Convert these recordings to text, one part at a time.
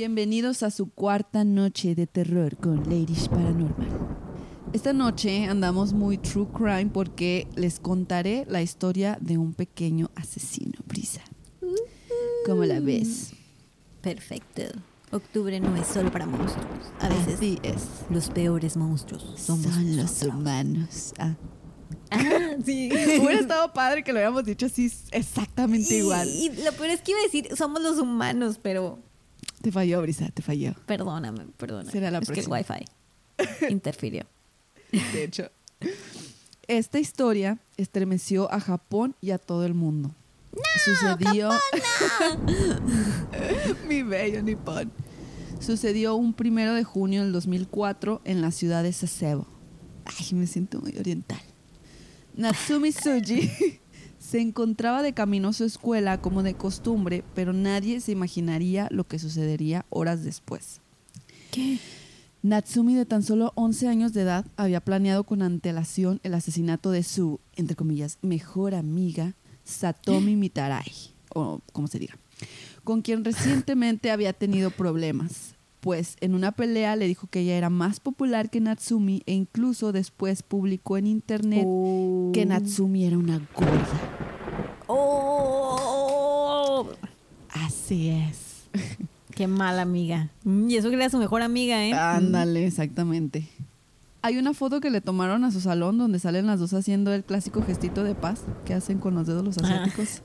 Bienvenidos a su cuarta noche de terror con Ladies Paranormal. Esta noche andamos muy true crime porque les contaré la historia de un pequeño asesino, Brisa. ¿Cómo la ves? Perfecto. Octubre no es solo para monstruos. A veces Así es. los peores monstruos somos Son los nosotros. humanos. Ah. Ah, sí. Hubiera estado padre que lo hubiéramos dicho así exactamente Y- igual. Y lo peor es que iba a decir, somos los humanos, pero Te falló, Brisa, te falló. perdóname, perdóname. Será la es próxima. que el wifi interfirió. De hecho. Esta historia estremeció a Japón y a todo el mundo. Sucedió. Mi bello Nippon. Sucedió un primero de junio del 2004 en la ciudad de Sasebo. Ay, me siento muy oriental. Natsumi Tsuji se encontraba de camino a su escuela como de costumbre, pero nadie se imaginaría lo que sucedería horas después. ¿Qué? Natsumi, de tan solo 11 años de edad, había planeado con antelación el asesinato de su, entre comillas, mejor amiga, Satomi Mitarai, o como se diga, con quien recientemente había tenido problemas. Pues en una pelea le dijo que ella era más popular que Natsumi e incluso después publicó en internet Oh. que Natsumi era una gorda. Oh, Así es. qué mala amiga. Y eso que era su mejor amiga, ¿eh? Ándale, exactamente. Hay una foto que le tomaron a su salón donde salen las dos haciendo el clásico gestito de paz que hacen con los dedos los asiáticos.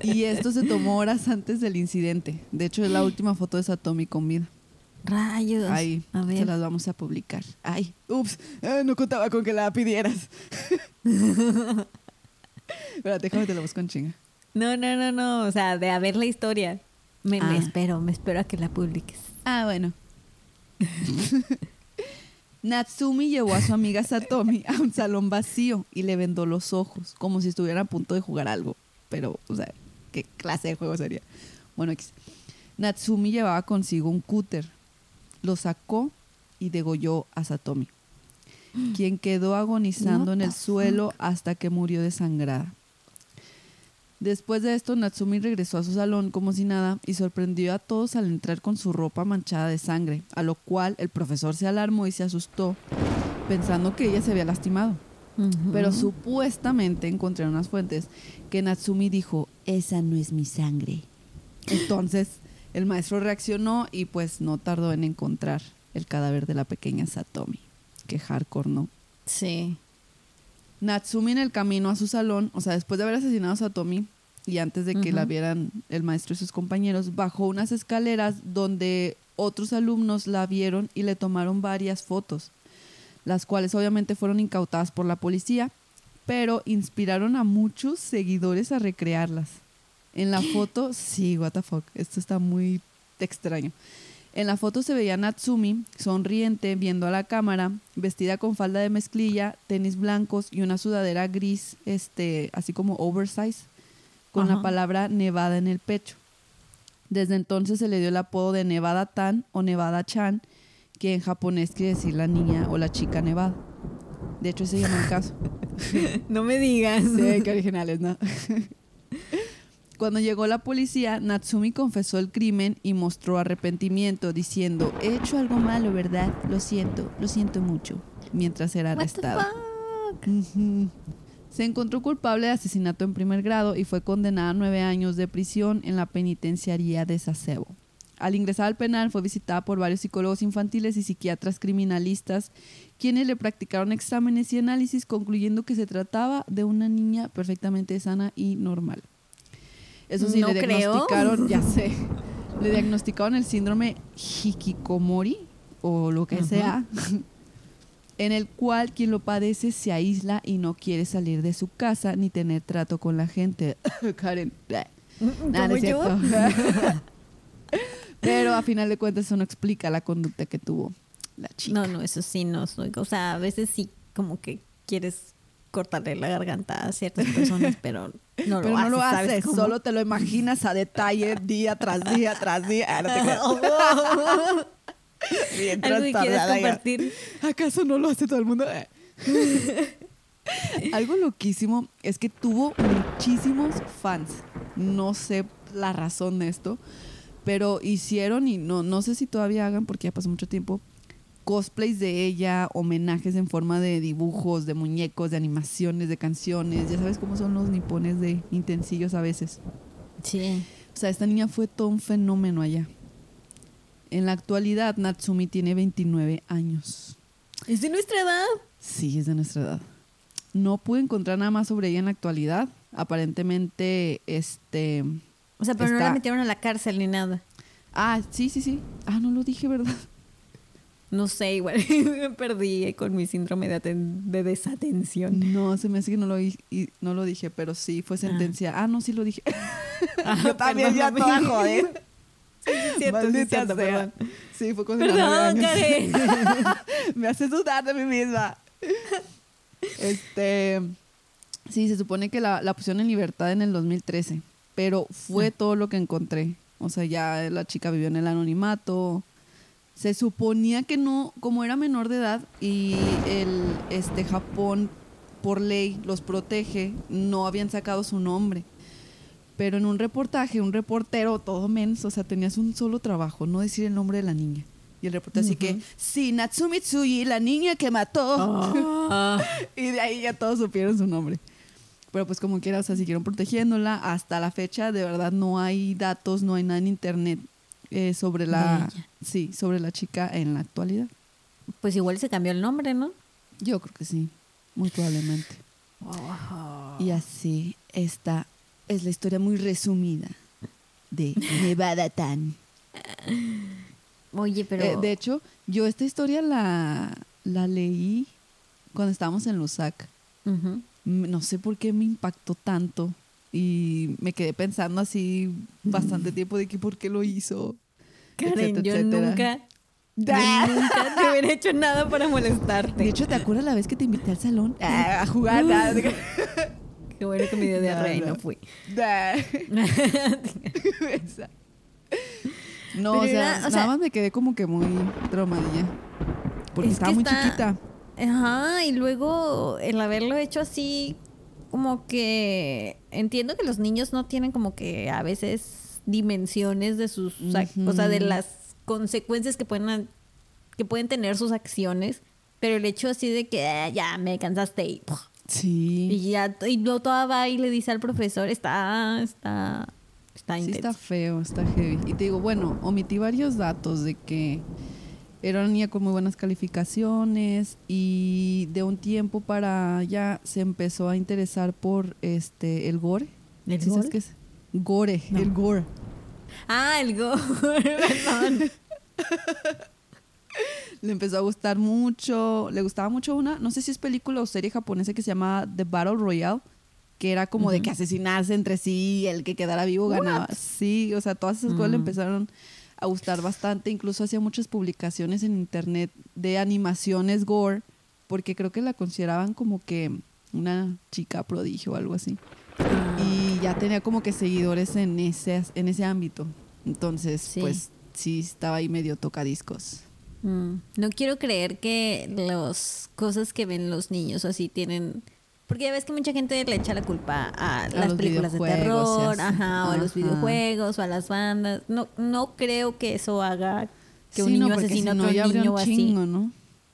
Y esto se tomó horas antes del incidente. De hecho, es la última foto de Satomi con vida. Rayos. Ahí, a se las vamos a publicar. Ay, ups, eh, no contaba con que la pidieras. Espérate, déjame te la busco en chinga. No, no, no, no. O sea, de a ver la historia. Me, me Ah. espero, me espero a que la publiques. Ah, bueno. Natsumi llevó a su amiga Satomi a un salón vacío y le vendó los ojos, como si estuviera a punto de jugar algo. Pero, o sea, ¿qué clase de juego sería? Bueno, X. Natsumi llevaba consigo un cúter. Lo sacó y degolló a Satomi, quien quedó agonizando en el suelo hasta que murió desangrada. Después de esto, Natsumi regresó a su salón como si nada y sorprendió a todos al entrar con su ropa manchada de sangre, a lo cual el profesor se alarmó y se asustó, pensando que ella se había lastimado. Pero supuestamente encontré en unas fuentes que Natsumi dijo, esa no es mi sangre. Entonces, el maestro reaccionó y pues no tardó en encontrar el cadáver de la pequeña Satomi. Que hardcore, ¿no? Sí. Natsumi en el camino a su salón, o sea, después de haber asesinado a Satomi y antes de que la vieran el maestro y sus compañeros, bajó unas escaleras donde otros alumnos la vieron y le tomaron varias fotos, las cuales obviamente fueron incautadas por la policía, pero inspiraron a muchos seguidores a recrearlas. En la foto, sí, what the fuck, esto está muy extraño. En la foto se veía a Natsumi sonriente viendo a la cámara, vestida con falda de mezclilla, tenis blancos y una sudadera gris, este, así como oversize, con la Ajá. palabra Nevada en el pecho. Desde entonces se le dio el apodo de Nevada Tan o Nevada Chan, que en japonés quiere decir la niña o la chica nevada. De hecho, ese se llama el caso. No me digas. Sí, qué originales, ¿no? Cuando llegó la policía, Natsumi confesó el crimen y mostró arrepentimiento, diciendo, he hecho algo malo, ¿verdad? Lo siento, lo siento mucho, mientras era? Ujú. Se encontró culpable de asesinato en primer grado y fue condenada a nueve años de prisión en la penitenciaría de Sasebo. Al ingresar al penal fue visitada por varios psicólogos infantiles y psiquiatras criminalistas, quienes le practicaron exámenes y análisis concluyendo que se trataba de una niña perfectamente sana y normal. Eso sí, No le creo. diagnosticaron, ya sé, le diagnosticaron el síndrome hikikomori o lo que sea, en el cual quien lo padece se aísla y no quiere salir de su casa ni tener trato con la gente. Karen. No ¿Como es yo? cierto. Pero a final de cuentas eso no explica la conducta que tuvo la chica. No, no, eso sí no soy. O sea, a veces sí como que quieres cortarle la garganta a ciertas personas, pero no lo Pero haces. no lo ¿sabes haces, solo te lo imaginas a detalle día tras día tras día. Ah, no te. Bien Algo que quieres compartir. ¿Acaso no lo hace todo el mundo? Algo loquísimo es que tuvo muchísimos fans. No sé la razón de esto, Pero hicieron, y no, no sé si todavía hagan porque ya pasó mucho tiempo, cosplays de ella, homenajes en forma de dibujos, de muñecos, de animaciones, de canciones. Ya sabes cómo son los nipones de intensillos a veces. Sí. O sea, esta niña fue todo un fenómeno allá. En la actualidad, Natsumi tiene 29 años. ¿Es de nuestra edad? Sí, es de nuestra edad. No pude encontrar nada más sobre ella en la actualidad. Aparentemente, este... O sea, pero no la metieron a la cárcel ni nada. Ah, sí, sí, sí. Ah, no lo dije, ¿verdad? No sé, igual me perdí con mi síndrome de, aten- de desatención. No, se me hace que no lo, y- no lo dije, pero sí fue sentencia. Ah, no, sí lo dije. Ah, Yo también ya toda joder. Sí, sí, cierto, sí, Maldita cierto, sea. perdón. Sí, fue con Perdón. Karen. Me hace dudar de mí misma. Este. Sí, se supone que la, la pusieron en libertad en el 2013. Pero fue Ah. todo lo que encontré. O sea, ya la chica vivió en el anonimato. Se suponía que no, como era menor de edad y el este Japón por ley los protege, no habían sacado su nombre. Pero en un reportaje, un reportero todo menso, o sea, tenías un solo trabajo, no decir el nombre de la niña. Y el reportero así que, sí, Natsumi Tsuyi, la niña que mató. Ah. Y de ahí ya todos supieron su nombre. Pero pues como quiera, o sea, siguieron protegiéndola. Hasta la fecha, de verdad, no hay datos, no hay nada en internet eh, sobre la... Sí, sobre la chica en la actualidad. Pues igual se cambió el nombre, ¿no? Yo creo que sí, muy probablemente. Y así, esta es la historia muy resumida de Nevada Tan. Oye, pero... Eh, de hecho, yo esta historia la, la leí cuando estábamos en Lusac. No sé por qué me impactó tanto. Y me quedé pensando así bastante tiempo de que por qué lo hizo. Karen, etcétera, yo etcétera. nunca... Yo nunca te hubiera hecho nada para molestarte. De hecho, ¿te acuerdas la vez que te invité al salón a jugar? Da, Qué bueno que me dio diarrea y No, fui. No, o sea, era- o nada sea- más me quedé como que muy traumadilla. Porque Es estaba muy está- chiquita. Ajá, y luego el haberlo hecho así, como que entiendo que los niños no tienen como que a veces dimensiones de sus, o sea, de las consecuencias que pueden, que pueden tener sus acciones, pero el hecho así de que "Ah, ya me cansaste y. Sí. y ya, y luego toda va y le dice al profesor, está, está, está Sí, intenso. está feo, está heavy. Y te digo, bueno, omití varios datos de que era una niña con muy buenas calificaciones y de un tiempo para allá se empezó a interesar por este el gore. ¿El ¿Sí gore? qué es? Gore, No. el gore. Ah, el go, perdón. Le empezó a gustar mucho, le gustaba mucho una, no sé si es película o serie japonesa que se llama The Battle Royale, que era como de que asesinarse entre sí, el que quedara vivo ganaba. Sí, o sea, todas esas cosas le Mm. empezaron a gustar bastante, incluso hacía muchas publicaciones en internet de animaciones gore, porque creo que la consideraban como que una chica prodigio o algo así. Ya tenía como que seguidores en ese, en ese ámbito. Entonces, Sí. pues sí estaba ahí medio tocadiscos. Mm, No quiero creer que las cosas que ven los niños así tienen... Porque ya ves que mucha gente le echa la culpa a, las películas de terror, ajá, o a los Ajá. videojuegos, o a las bandas. No, no creo que eso haga que un Sí, niño asesine a no, otro niño un o así. chingo, ¿no?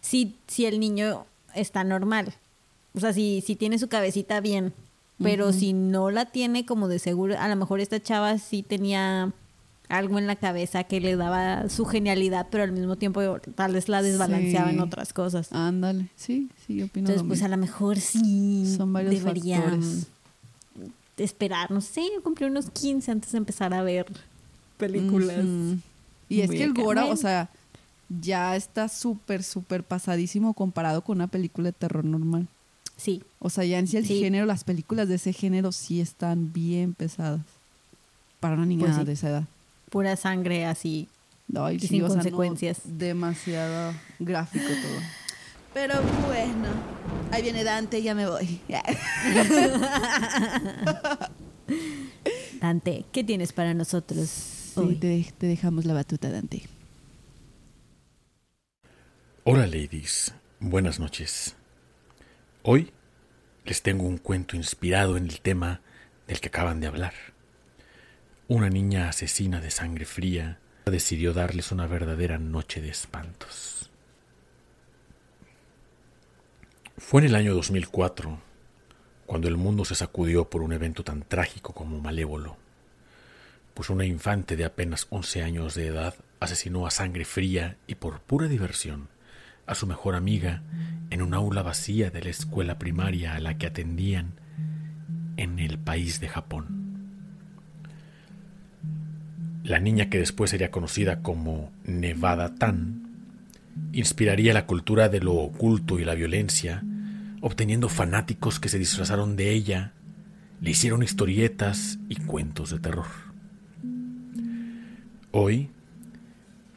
Si, si el niño está normal. O sea, si, si tiene su cabecita bien. Pero si no la tiene como de seguro, a lo mejor esta chava sí tenía algo en la cabeza que le daba su genialidad, pero al mismo tiempo tal vez la desbalanceaba en otras cosas. Ándale, sí, sí, yo opino Entonces, pues a lo mejor sí Son varios factores. esperar, no sé, cumplir unos 15 antes de empezar a ver películas. Y es que el. Gora, o sea, ya está súper, súper pasadísimo comparado con una película de terror normal. Sí, O sea, ya en sí el Sí. género, las películas de ese género sí están bien pesadas. Para una niña Pues sí. de esa edad. pura sangre así. Ay, Y sí, sin o sea, no, consecuencias. demasiado gráfico todo. Pero bueno, ahí viene Dante, ya me voy. Dante, ¿qué tienes para nosotros Sí, hoy? te, te dejamos la batuta, Dante. Hola ladies, buenas noches. Hoy les tengo un cuento inspirado en el tema del que acaban de hablar. una niña asesina de sangre fría decidió darles una verdadera noche de espantos. Fue en el año 2004 cuando el mundo se sacudió por un evento tan trágico como malévolo, pues una infante de apenas 11 años de edad asesinó a sangre fría y por pura diversión a su mejor amiga en un aula vacía de la escuela primaria a la que atendían en el país de Japón. La niña que después sería conocida como Nevada Tan inspiraría la cultura de lo oculto y la violencia, obteniendo fanáticos que se disfrazaron de ella, le hicieron historietas y cuentos de terror. Hoy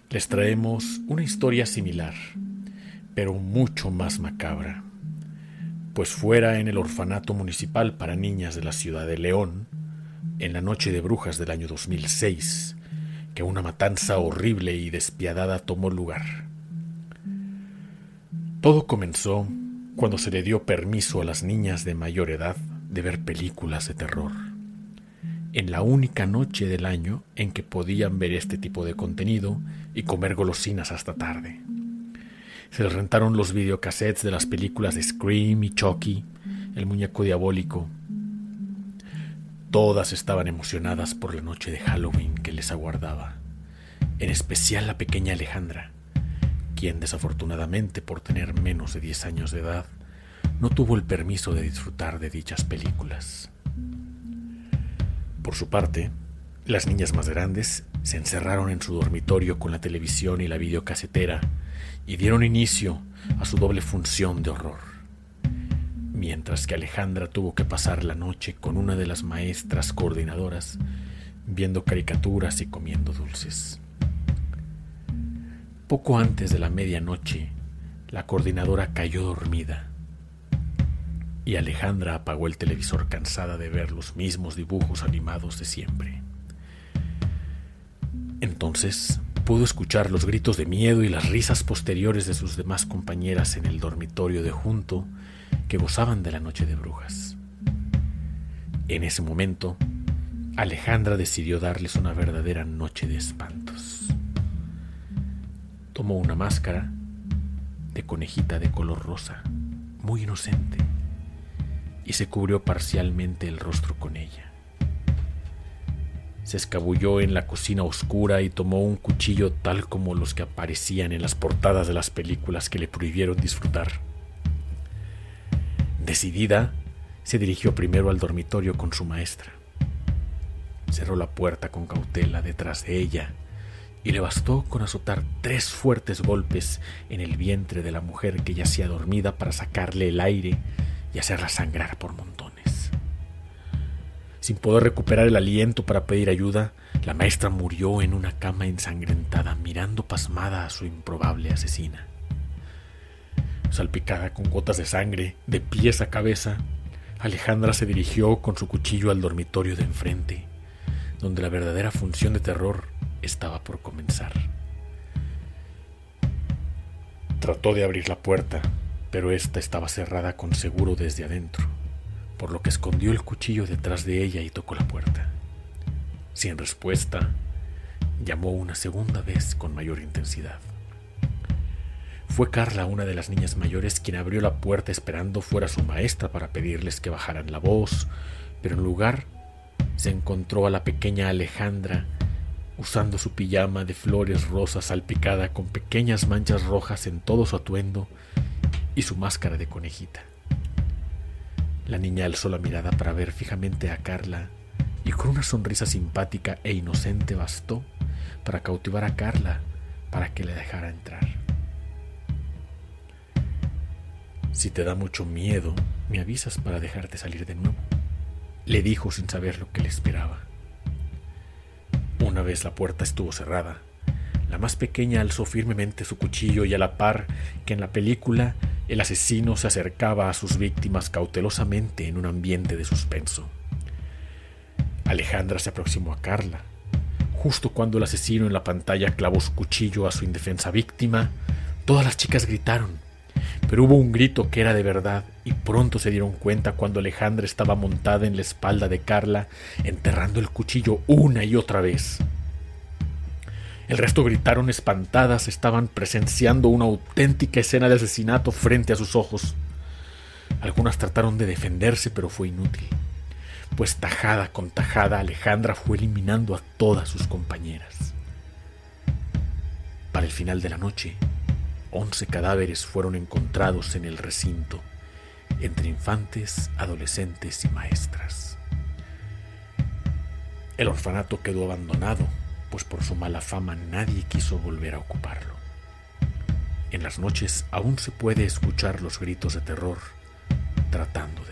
les traemos una historia similar, pero mucho más macabra, pues fuera en el orfanato municipal para niñas de la ciudad de León, en la noche de brujas del año 2006, que una matanza horrible y despiadada tomó lugar. Todo comenzó cuando se le dio permiso a las niñas de mayor edad de ver películas de terror, en la única noche del año en que podían ver este tipo de contenido y comer golosinas hasta tarde. Se les rentaron los videocassettes de las películas Scream y Chucky, el muñeco diabólico, Todas estaban emocionadas por la noche de Halloween que les aguardaba, en especial la pequeña Alejandra, quien desafortunadamente por tener menos de 10 años de edad no tuvo el permiso de disfrutar de dichas películas. Por su parte, las niñas más grandes se encerraron en su dormitorio con la televisión y la videocasetera y dieron inicio a su doble función de horror mientras que Alejandra tuvo que pasar la noche con una de las maestras coordinadoras, viendo caricaturas y comiendo dulces. Poco antes de la medianoche, la coordinadora cayó dormida y Alejandra apagó el televisor cansada de ver los mismos dibujos animados de siempre. Entonces pudo escuchar los gritos de miedo y las risas posteriores de sus demás compañeras en el dormitorio de junto que gozaban de la noche de brujas. En ese momento, Alejandra decidió darles una verdadera noche de espantos. Tomó una máscara de conejita de color rosa, muy inocente, y se cubrió parcialmente el rostro con ella. Se escabulló en la cocina oscura y tomó un cuchillo tal como los que aparecían en las portadas de las películas que le prohibieron disfrutar. Decidida, se dirigió primero al dormitorio con su maestra. Cerró la puerta con cautela detrás de ella y le bastó con azotar tres fuertes golpes en el vientre de la mujer que yacía dormida para sacarle el aire y hacerla sangrar por montones. Sin poder recuperar el aliento para pedir ayuda, la maestra murió en una cama ensangrentada mirando pasmada a su improbable asesina salpicada con gotas de sangre, de pies a cabeza, Alejandra se dirigió con su cuchillo al dormitorio de enfrente, donde la verdadera función de terror estaba por comenzar. Trató de abrir la puerta, pero ésta estaba cerrada con seguro desde adentro, por lo que escondió el cuchillo detrás de ella y tocó la puerta. Sin respuesta, llamó una segunda vez con mayor intensidad. Fue Carla, una de las niñas mayores, quien abrió la puerta esperando fuera su maestra para pedirles que bajaran la voz, pero en lugar se encontró a la pequeña Alejandra usando su pijama de flores rosas salpicada con pequeñas manchas rojas en todo su atuendo y su máscara de conejita. La niña alzó la mirada para ver fijamente a Carla y con una sonrisa simpática e inocente bastó para cautivar a Carla para que le dejara entrar. Si te da mucho miedo, me avisas para dejarte salir de nuevo, le dijo sin saber lo que le esperaba. Una vez la puerta estuvo cerrada, la más pequeña alzó firmemente su cuchillo y a la par que en la película el asesino se acercaba a sus víctimas cautelosamente en un ambiente de suspenso. Alejandra se aproximó a Carla. Justo cuando el asesino en la pantalla clavó su cuchillo a su indefensa víctima, todas las chicas gritaron Pero hubo un grito que era de verdad y pronto se dieron cuenta cuando Alejandra estaba montada en la espalda de Carla, enterrando el cuchillo una y otra vez. El resto gritaron espantadas, estaban presenciando una auténtica escena de asesinato frente a sus ojos. Algunas trataron de defenderse, pero fue inútil, pues tajada con tajada Alejandra fue eliminando a todas sus compañeras. Para el final de la noche, once cadáveres fueron encontrados en el recinto, entre infantes, adolescentes y maestras. El orfanato quedó abandonado, pues por su mala fama nadie quiso volver a ocuparlo. En las noches aún se puede escuchar los gritos de terror tratando